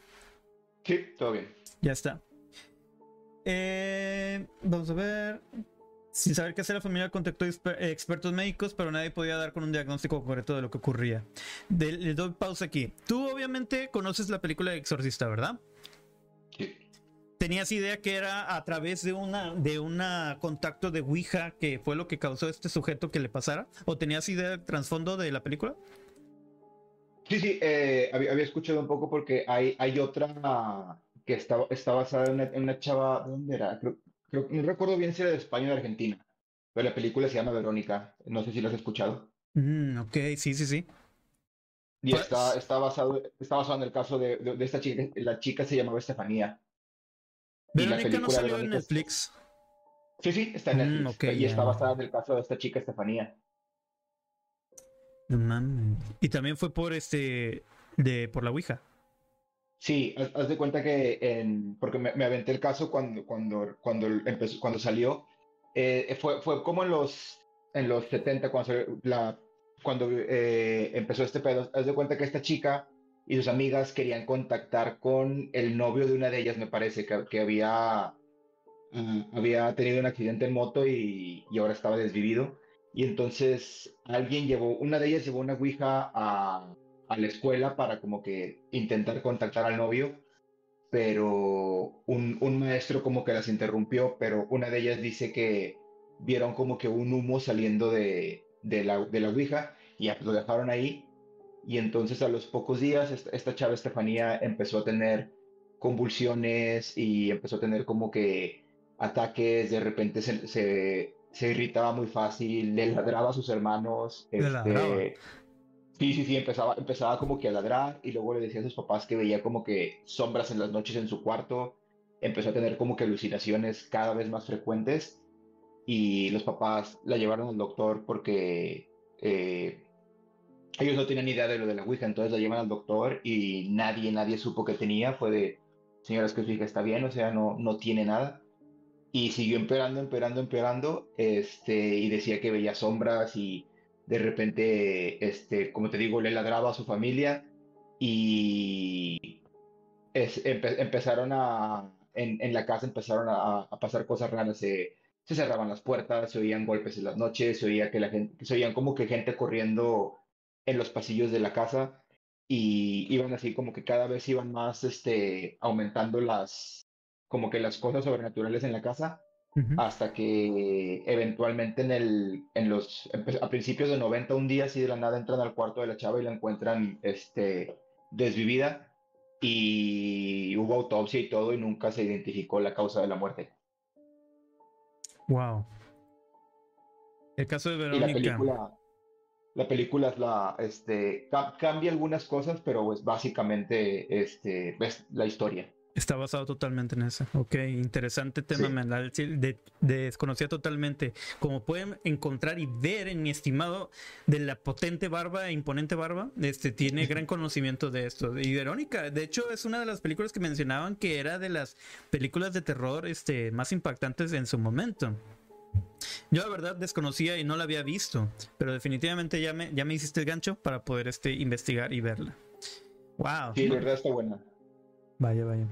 Sí, todo bien. Ya está. Eh, vamos a ver. Sin saber qué hacer, la familia contactó expertos médicos, pero nadie podía dar con un diagnóstico correcto de lo que ocurría. le doy pausa aquí. Tú obviamente conoces la película de Exorcista, ¿verdad? Sí. ¿Tenías idea que era a través de una de una contacto de Ouija que fue lo que causó este sujeto que le pasara? ¿O tenías idea del trasfondo de la película? Sí, sí, eh, había, escuchado un poco porque hay, hay otra que está, está basada en una, chava, ¿dónde era? Creo, no recuerdo bien si era de España o de Argentina, pero la película se llama Verónica, no sé si la has escuchado. Mm, ok, sí, sí, sí. Y pues está, está, basado, está basado en el caso de, de, esta chica, la chica se llamaba Estefanía. Verónica no salió en Netflix. Sí, sí, está en mm, Netflix. y está basada en el caso de esta chica Estefanía. Y también fue por este de por la Ouija. Sí, haz, de cuenta que, en, porque me, aventé el caso cuando, cuando, cuando, empezó, cuando salió, eh, fue, fue como en los, en los 70, cuando, la, cuando eh, empezó este pedo. Haz de cuenta que esta chica y sus amigas querían contactar con el novio de una de ellas, me parece, que, que había, uh, había tenido un accidente en moto y, y ahora estaba desvivido. Y entonces alguien llevó, una de ellas llevó una ouija a, a la escuela para como que intentar contactar al novio, pero un, un, maestro como que las interrumpió, pero una de ellas dice que vieron como que un humo saliendo de, de, la, de la Ouija y lo dejaron ahí. Y entonces a los pocos días esta, esta chava Estefanía empezó a tener convulsiones y empezó a tener como que ataques, de repente se, se, se irritaba muy fácil, le ladraba a sus hermanos. Este, Sí, sí, sí, empezaba, empezaba como que a ladrar y luego le decía a sus papás que veía como que sombras en las noches en su cuarto, empezó a tener como que alucinaciones cada vez más frecuentes y los papás la llevaron al doctor porque eh, ellos no tenían idea de lo de la Ouija, entonces la llevan al doctor y nadie, nadie supo que tenía, fue de, señoras que su hija está bien, o sea, no, no tiene nada. Y siguió empeorando, empeorando, empeorando, este, y decía que veía sombras y de repente, este, como te digo, le ladraba a su familia y empezaron a, en, la casa empezaron a, pasar cosas raras, se, cerraban las puertas, se oían golpes en las noches, se oía que la gente, se oían como que gente corriendo en los pasillos de la casa y iban así como que cada vez iban más, este, aumentando las, como que las cosas sobrenaturales en la casa hasta que eventualmente en el, en los, a principios de 90, un día así de la nada entran al cuarto de la chava y la encuentran, este, desvivida y hubo autopsia y todo y nunca se identificó la causa de la muerte. Wow. El caso de Verónica. la película, la película es la, este, cambia algunas cosas, pero es básicamente, este, ves la historia. Está basado totalmente en eso. Ok, interesante tema, me desconocía totalmente. Como pueden encontrar y ver en mi estimado de la potente barba e imponente barba, este tiene gran conocimiento de esto. Y Verónica, de hecho, es una de las películas que mencionaban que era de las películas de terror este, más impactantes en su momento. Yo la verdad desconocía y no la había visto, pero definitivamente ya me, ya me hiciste el gancho para poder este, investigar y verla. Wow. Sí, la verdad está buena. Vaya, vaya.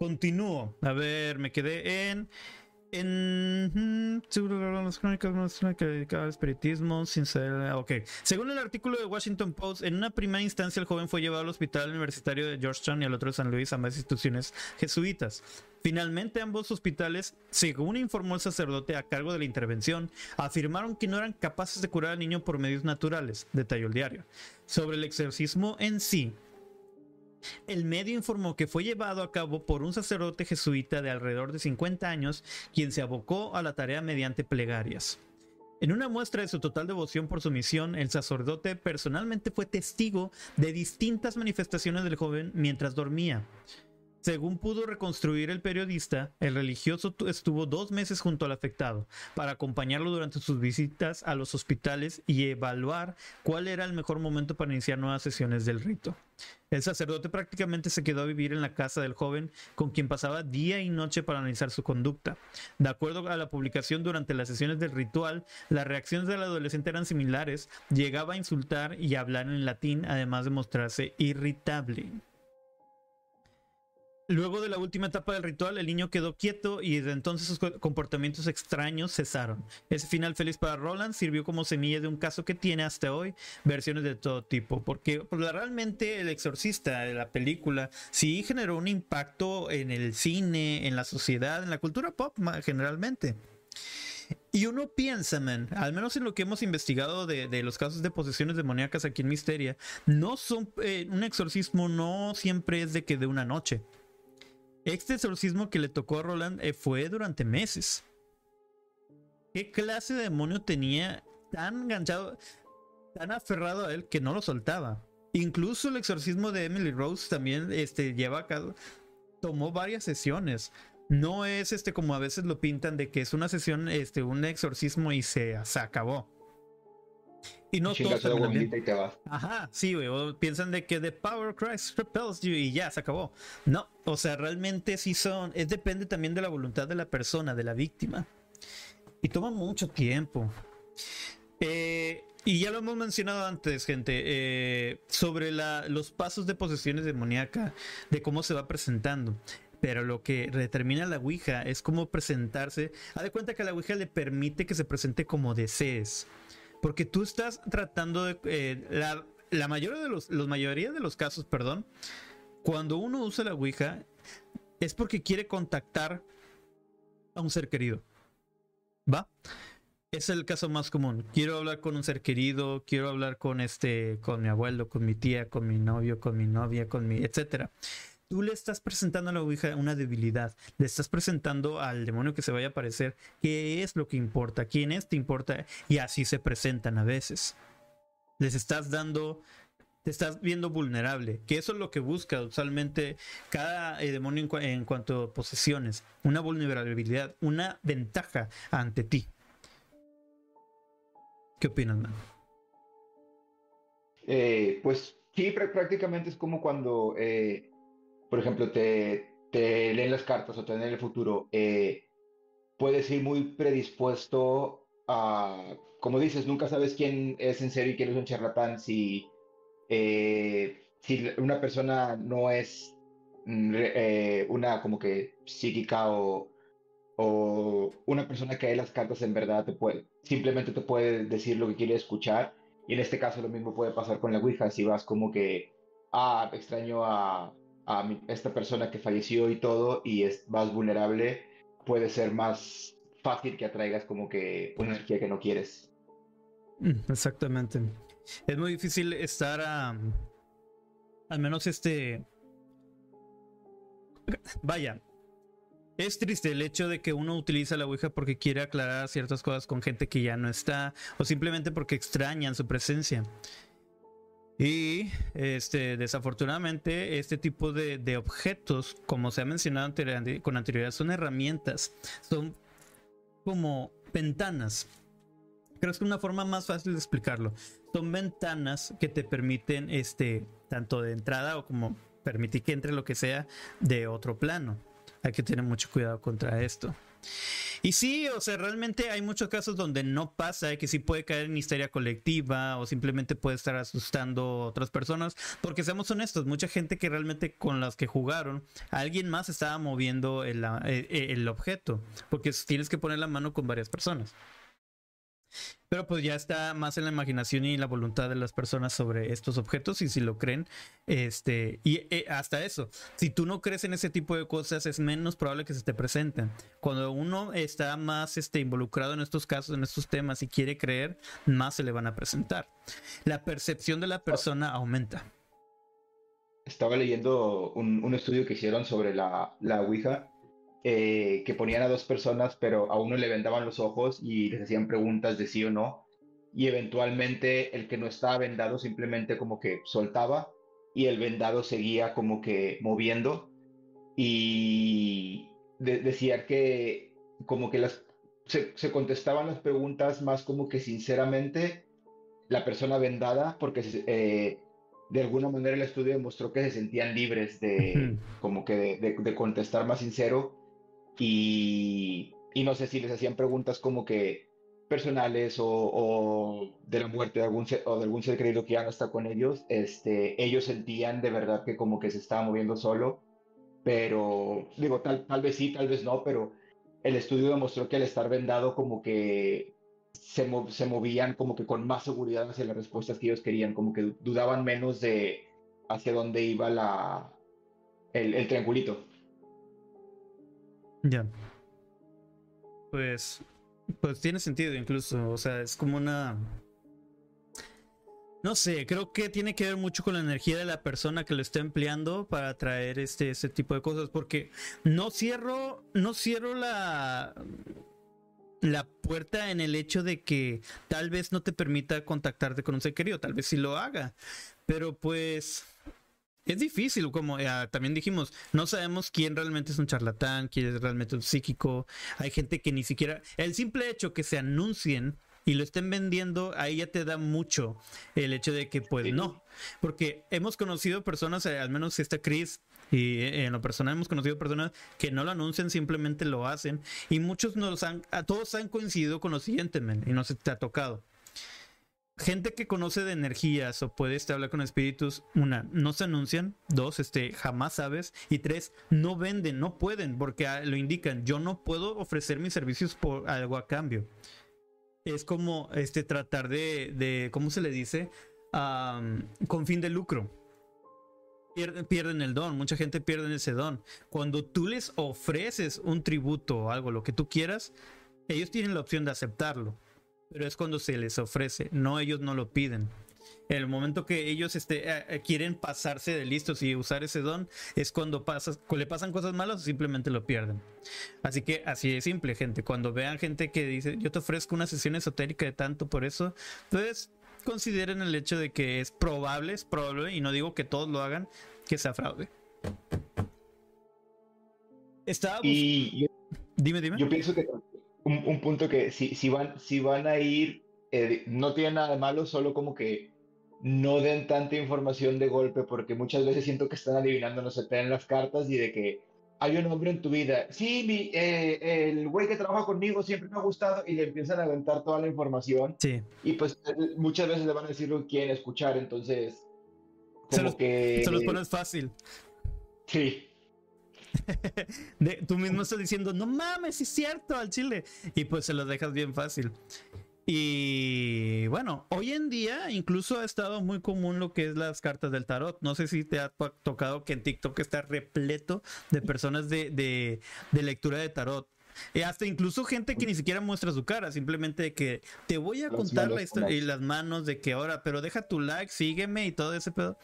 Continúo. A ver, me quedé en. En. Las crónicas al espiritismo, sin ser. Ok. Según el artículo de Washington Post, en una primera instancia el joven fue llevado al hospital universitario de Georgetown y al otro de San Luis, ambas instituciones jesuitas. Finalmente, ambos hospitales, según informó el sacerdote a cargo de la intervención, afirmaron que no eran capaces de curar al niño por medios naturales, detalló el diario. Sobre el exorcismo en sí, el medio informó que fue llevado a cabo por un sacerdote jesuita de alrededor de 50 años, quien se abocó a la tarea mediante plegarias. En una muestra de su total devoción por su misión, el sacerdote personalmente fue testigo de distintas manifestaciones del joven mientras dormía. Según pudo reconstruir el periodista, el religioso estuvo dos meses junto al afectado para acompañarlo durante sus visitas a los hospitales y evaluar cuál era el mejor momento para iniciar nuevas sesiones del rito. El sacerdote prácticamente se quedó a vivir en la casa del joven, con quien pasaba día y noche para analizar su conducta. De acuerdo a la publicación durante las sesiones del ritual, las reacciones del adolescente eran similares, llegaba a insultar y hablar en latín, además de mostrarse irritable. Luego de la última etapa del ritual, el niño quedó quieto y desde entonces sus comportamientos extraños cesaron. Ese final feliz para Roland sirvió como semilla de un caso que tiene hasta hoy versiones de todo tipo, porque pues, realmente El Exorcista de la película sí generó un impacto en el cine, en la sociedad, en la cultura pop generalmente. Y uno piensa, man, al menos en lo que hemos investigado de, los casos de posesiones demoníacas aquí en Misteria, no son eh, un exorcismo no siempre es de que de una noche. Este exorcismo que le tocó a Roland eh, fue durante meses. ¿Qué clase de demonio tenía tan enganchado, tan aferrado a él que no lo soltaba? Incluso el exorcismo de Emily Rose también este, lleva a cabo, tomó varias sesiones. No es este como a veces lo pintan de que es una sesión, este, un exorcismo y se, se acabó. Y no todo y te Ajá, sí, güey. Piensan de que The Power Christ repels you y ya, se acabó. No, o sea, realmente sí son. Es depende también de la voluntad de la persona, de la víctima. Y toma mucho tiempo. Eh, y ya lo hemos mencionado antes, gente, eh, sobre la, los pasos de posesiones demoníaca, de cómo se va presentando. Pero lo que determina la Ouija es cómo presentarse. Haz de cuenta que la Ouija le permite que se presente como desees. Porque tú estás tratando de... Eh, la, mayoría de los, mayoría de los casos, perdón, cuando uno usa la Ouija es porque quiere contactar a un ser querido. ¿Va? Es el caso más común. Quiero hablar con un ser querido, quiero hablar con este, con mi abuelo, con mi tía, con mi novio, con mi novia, con mi, etcétera tú le estás presentando a la Ouija una debilidad, le estás presentando al demonio que se vaya a aparecer qué es lo que importa, quién es te importa, y así se presentan a veces. Les estás dando, te estás viendo vulnerable, que eso es lo que busca usualmente cada eh, demonio en, cuanto a posesiones, una vulnerabilidad, una ventaja ante ti. ¿Qué opinas, man? Eh, pues sí, prácticamente es como cuando eh, por ejemplo, te, te leen las cartas o te leen el futuro, eh, puedes ir muy predispuesto a, como dices, nunca sabes quién es en serio y quién es un charlatán, si, eh, si una persona no es mm, eh, una como que psíquica o, o una persona que lee las cartas en verdad te puede, simplemente te puede decir lo que quiere escuchar. Y en este caso lo mismo puede pasar con la Ouija, si vas como que, ah, extraño a, a esta persona que falleció y todo y es más vulnerable, puede ser más fácil que atraigas como que una energía que no quieres. Mm, exactamente. Es muy difícil estar a... al menos este... Vaya, es triste el hecho de que uno utiliza la Ouija porque quiere aclarar ciertas cosas con gente que ya no está o simplemente porque extrañan su presencia. Y este, desafortunadamente, este tipo de, objetos, como se ha mencionado con anterioridad, son herramientas, son como ventanas. Creo que es una forma más fácil de explicarlo. Son ventanas que te permiten, este, tanto de entrada o como permitir que entre lo que sea de otro plano. Hay que tener mucho cuidado contra esto. Y sí, o sea, realmente hay muchos casos donde no pasa, que sí puede caer en histeria colectiva o simplemente puede estar asustando a otras personas, porque seamos honestos, mucha gente que realmente con las que jugaron, alguien más estaba moviendo el, eh, el objeto, porque tienes que poner la mano con varias personas. Pero pues ya está más en la imaginación y la voluntad de las personas sobre estos objetos y si lo creen, este, y eh, hasta eso, si tú no crees en ese tipo de cosas es menos probable que se te presenten. Cuando uno está más este, involucrado en estos casos, en estos temas y quiere creer, más se le van a presentar. La percepción de la persona aumenta. Estaba leyendo un, un estudio que hicieron sobre la, la Ouija eh, que ponían a dos personas, pero a uno le vendaban los ojos y les hacían preguntas de sí o no. Y eventualmente el que no estaba vendado simplemente como que soltaba y el vendado seguía como que moviendo. Y decía que como que las, se, contestaban las preguntas más como que sinceramente la persona vendada, porque eh, de alguna manera el estudio demostró que se sentían libres de, como que de, contestar más sincero y, no sé si les hacían preguntas como que personales o, de la muerte de algún o de algún ser querido que ya no está con ellos, este, ellos sentían de verdad que como que se estaba moviendo solo, pero digo, tal, tal vez sí, tal vez no, pero el estudio demostró que al estar vendado como que se, se movían como que con más seguridad hacia las respuestas que ellos querían, como que dudaban menos de hacia dónde iba la, el, el triangulito. Ya. Pues. Pues tiene sentido incluso. O sea, es como una. No sé, creo que tiene que ver mucho con la energía de la persona que lo está empleando para traer este, este tipo de cosas. Porque no cierro. No cierro la. La puerta en el hecho de que tal vez no te permita contactarte con un ser querido, tal vez sí lo haga. Pero pues es difícil, como también dijimos, no sabemos quién realmente es un charlatán, quién es realmente un psíquico. Hay gente que ni siquiera. El simple hecho que se anuncien y lo estén vendiendo, ahí ya te da mucho el hecho de que, pues no. Porque hemos conocido personas, eh, al menos esta Chris, y eh, en lo personal hemos conocido personas que no lo anuncian, simplemente lo hacen. Y muchos nos han, a todos han coincidido con lo siguiente, y no se te ha tocado gente que conoce de energías o puede este, hablar con espíritus, una, no se anuncian, dos, este, jamás sabes, y tres, no venden, no pueden, porque ah, lo indican, yo no puedo ofrecer mis servicios por algo a cambio. Es como este tratar de, de ¿cómo se le dice? con fin de lucro. Pierden, pierden, el don, mucha gente pierde ese don. Cuando tú les ofreces un tributo o algo, lo que tú quieras, ellos tienen la opción de aceptarlo pero es cuando se les ofrece, no ellos no lo piden. En el momento que ellos este, eh, eh, quieren pasarse de listos y usar ese don, es cuando le pasan cosas malas o simplemente lo pierden. Así que así de simple, gente. Cuando vean gente que dice, yo te ofrezco una sesión esotérica de tanto por eso, pues consideren el hecho de que es probable, es probable, y no digo que todos lo hagan, que sea fraude. Estaba y dime, dime. Yo pienso que un, punto que si, si, van, si van a ir, eh, no tiene nada de malo, solo como que no den tanta información de golpe, porque muchas veces siento que están adivinando, no se en las cartas y de que hay un hombre en tu vida. Sí, mi, eh, el güey que trabaja conmigo siempre me ha gustado y le empiezan a aventar toda la información. Sí. Y pues eh, muchas veces le van a decir lo que quieren escuchar, entonces. Como que. Se los pones fácil. Sí. Tú mismo estás diciendo, no mames, es cierto, al chile. Y pues se lo dejas bien fácil. Y bueno, hoy en día incluso ha estado muy común lo que es las cartas del tarot. No sé si te ha tocado que en TikTok está repleto de personas de, de, lectura de tarot. Y hasta incluso gente que ni siquiera muestra su cara, simplemente que te voy a contar la historia y las manos de que ahora, pero deja tu like, sígueme y todo ese pedo.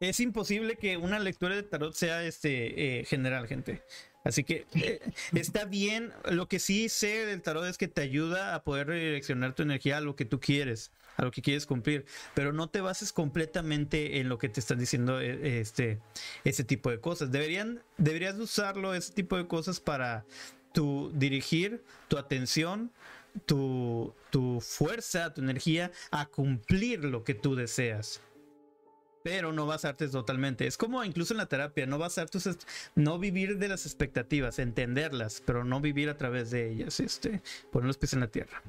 Es imposible que una lectura de tarot sea este eh, general, gente. Así que eh, está bien. Lo que sí sé del tarot es que te ayuda a poder redireccionar tu energía a lo que tú quieres, a lo que quieres cumplir. Pero no te bases completamente en lo que te están diciendo eh, este, ese tipo de cosas. Deberían, deberías usarlo, ese tipo de cosas, para tu dirigir tu atención, tu, tu fuerza, tu energía a cumplir lo que tú deseas pero no basarte totalmente. Es como incluso en la terapia, no basarte, no vivir de las expectativas, entenderlas, pero no vivir a través de ellas, este, poner los pies en la tierra.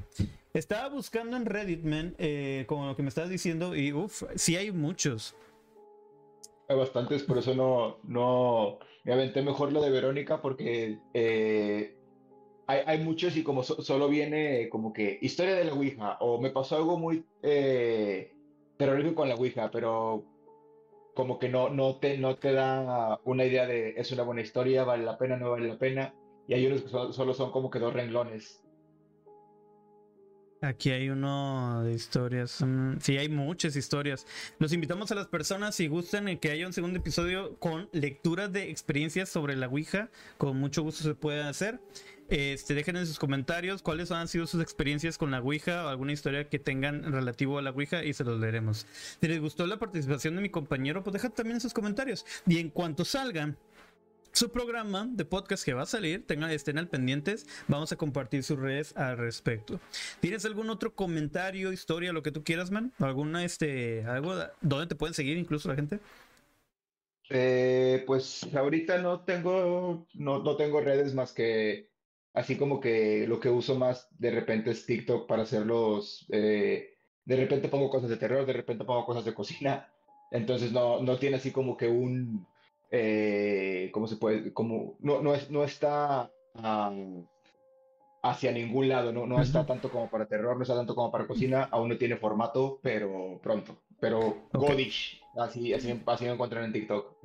Estaba buscando en Reddit, man, eh, como lo que me estabas diciendo, y uff, sí hay muchos. Hay bastantes, por eso no, no, me aventé mejor lo de Verónica, porque eh, hay, hay, muchos y como solo viene como que historia de la Ouija, o me pasó algo muy... Eh, con la Ouija, pero como que no, no, te, no te da una idea de es una buena historia, vale la pena, no vale la pena. Y hay unos que solo son como que dos renglones. Aquí hay uno de historias. Mm, sí, hay muchas historias. Los invitamos a las personas, si gustan, que haya un segundo episodio con lecturas de experiencias sobre la Ouija. Con mucho gusto se puede hacer. Este, dejen en sus comentarios cuáles han sido sus experiencias con la Ouija o alguna historia que tengan relativo a la Ouija y se los leeremos. Si les gustó la participación de mi compañero, pues dejen también en sus comentarios. Y en cuanto salgan su programa de podcast que va a salir, tengan, estén al pendientes, vamos a compartir sus redes al respecto. ¿Tienes algún otro comentario, historia, lo que tú quieras, man? ¿Alguna, este, algo, donde te pueden seguir incluso la gente? Eh, pues ahorita no tengo, no, no tengo redes más que Así como que lo que uso más de repente es TikTok para hacerlos. Eh, de repente pongo cosas de terror, de repente pongo cosas de cocina. Entonces no, no tiene así como que un. Eh, ¿Cómo se puede? Como, no, no, es, no está hacia ningún lado, no, no está tanto como para terror, no está tanto como para cocina, aún no tiene formato, pero pronto. Pero Godish, así, así, así me encuentran en TikTok.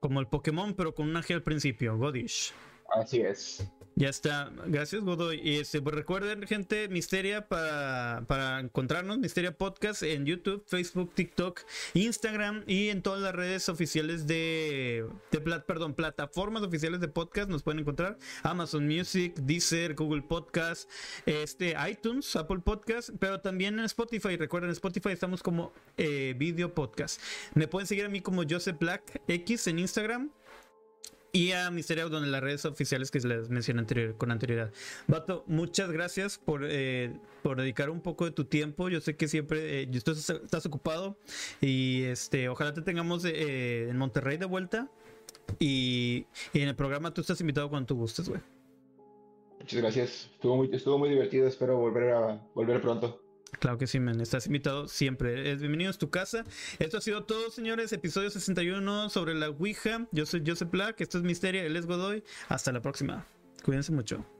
Como el Pokémon, pero con una G al principio, Godish. Así es. Ya está, gracias Godoy. Y este, pues recuerden, gente, Misteria para, para encontrarnos, Misteria Podcast en YouTube, Facebook, TikTok, Instagram y en todas las redes oficiales de, de perdón, plataformas oficiales de podcast nos pueden encontrar. Amazon Music, Deezer, Google Podcast, este, iTunes, Apple Podcast, pero también en Spotify. Recuerden, en Spotify estamos como eh, video podcast. Me pueden seguir a mí como Joseph Black X en Instagram y a Misterio donde las redes oficiales que les mencioné con anterioridad. Vato, muchas gracias por, eh, por dedicar un poco de tu tiempo. Yo sé que siempre eh, estás, ocupado y este, ojalá te tengamos eh, en Monterrey de vuelta. Y, en el programa tú estás invitado cuando tú gustes, güey. Muchas gracias. Estuvo muy, estuvo muy divertido. Espero volver a volver pronto. Claro que sí, men. Estás invitado siempre. Bienvenido a tu casa. Esto ha sido todo, señores. Episodio 61 sobre la Ouija. Yo soy Joseph Black. Esto es Misteria. Él es Godoy. Hasta la próxima. Cuídense mucho.